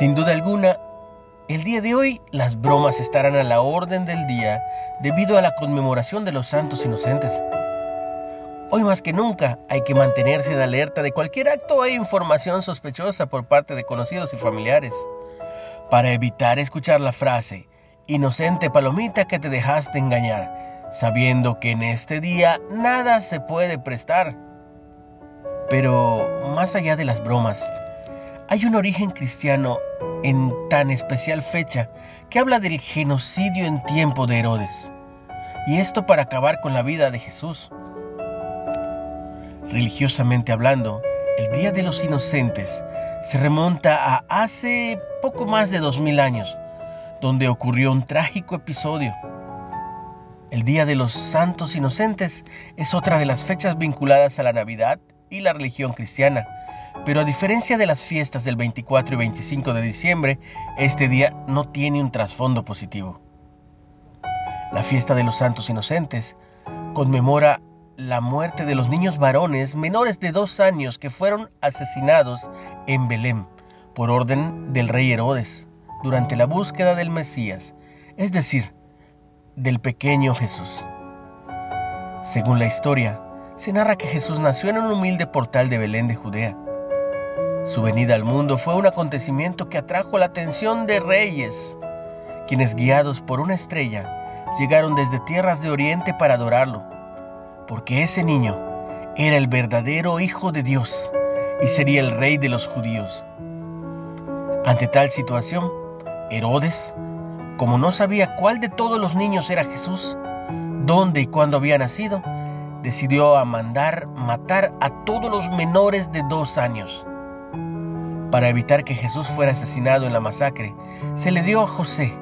Sin duda alguna, el día de hoy las bromas estarán a la orden del día debido a la conmemoración de los santos inocentes. Hoy más que nunca hay que mantenerse en alerta de cualquier acto e información sospechosa por parte de conocidos y familiares, para evitar escuchar la frase, inocente palomita que te dejaste engañar, sabiendo que en este día nada se puede prestar. Pero más allá de las bromas, hay un origen cristiano en tan especial fecha que habla del genocidio en tiempo de Herodes. Y esto para acabar con la vida de Jesús. Religiosamente hablando, el Día de los Inocentes se remonta a hace poco más de dos mil años, donde ocurrió un trágico episodio. El Día de los Santos Inocentes es otra de las fechas vinculadas a la Navidad y la religión cristiana pero a diferencia de las fiestas del 24 y 25 de diciembre, este día no tiene un trasfondo positivo. La fiesta de los santos inocentes conmemora la muerte de los niños varones menores de dos años que fueron asesinados en Belén por orden del rey Herodes durante la búsqueda del Mesías, es decir, del pequeño Jesús. Según la historia, se narra que Jesús nació en un humilde portal de Belén de Judea su venida al mundo fue un acontecimiento que atrajo la atención de reyes, quienes guiados por una estrella llegaron desde tierras de oriente para adorarlo, porque ese niño era el verdadero Hijo de Dios y sería el rey de los judíos. Ante tal situación, Herodes, como no sabía cuál de todos los niños era Jesús, dónde y cuándo había nacido, decidió mandar matar a todos los menores de dos años para evitar que Jesús fuera asesinado en la masacre, se le dio a José,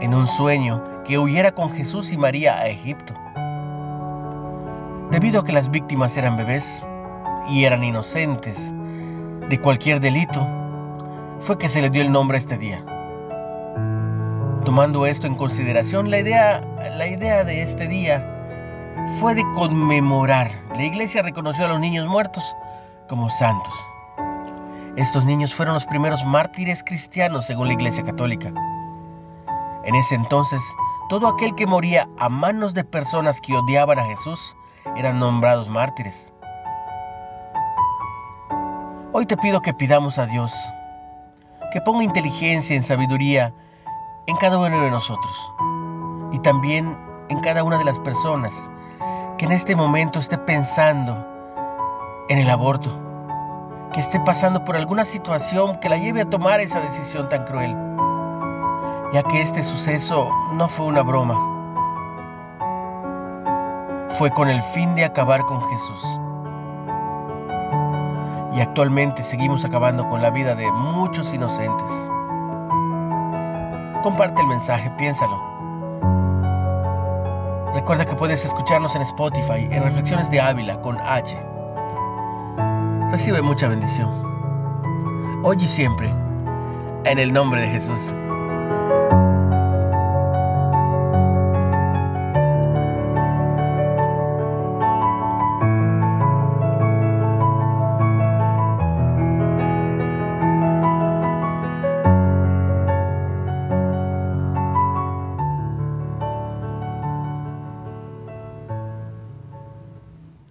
en un sueño, que huyera con Jesús y María a Egipto. Debido a que las víctimas eran bebés y eran inocentes de cualquier delito, fue que se le dio el nombre a este día. Tomando esto en consideración, la idea, la idea de este día fue de conmemorar. La iglesia reconoció a los niños muertos como santos. Estos niños fueron los primeros mártires cristianos según la Iglesia Católica. En ese entonces, todo aquel que moría a manos de personas que odiaban a Jesús eran nombrados mártires. Hoy te pido que pidamos a Dios que ponga inteligencia y sabiduría en cada uno de nosotros y también en cada una de las personas que en este momento esté pensando en el aborto que esté pasando por alguna situación que la lleve a tomar esa decisión tan cruel, ya que este suceso no fue una broma, fue con el fin de acabar con Jesús. Y actualmente seguimos acabando con la vida de muchos inocentes. Comparte el mensaje, piénsalo. Recuerda que puedes escucharnos en Spotify en Reflexiones de Ávila con H recibe mucha bendición. Hoy y siempre, en el nombre de Jesús.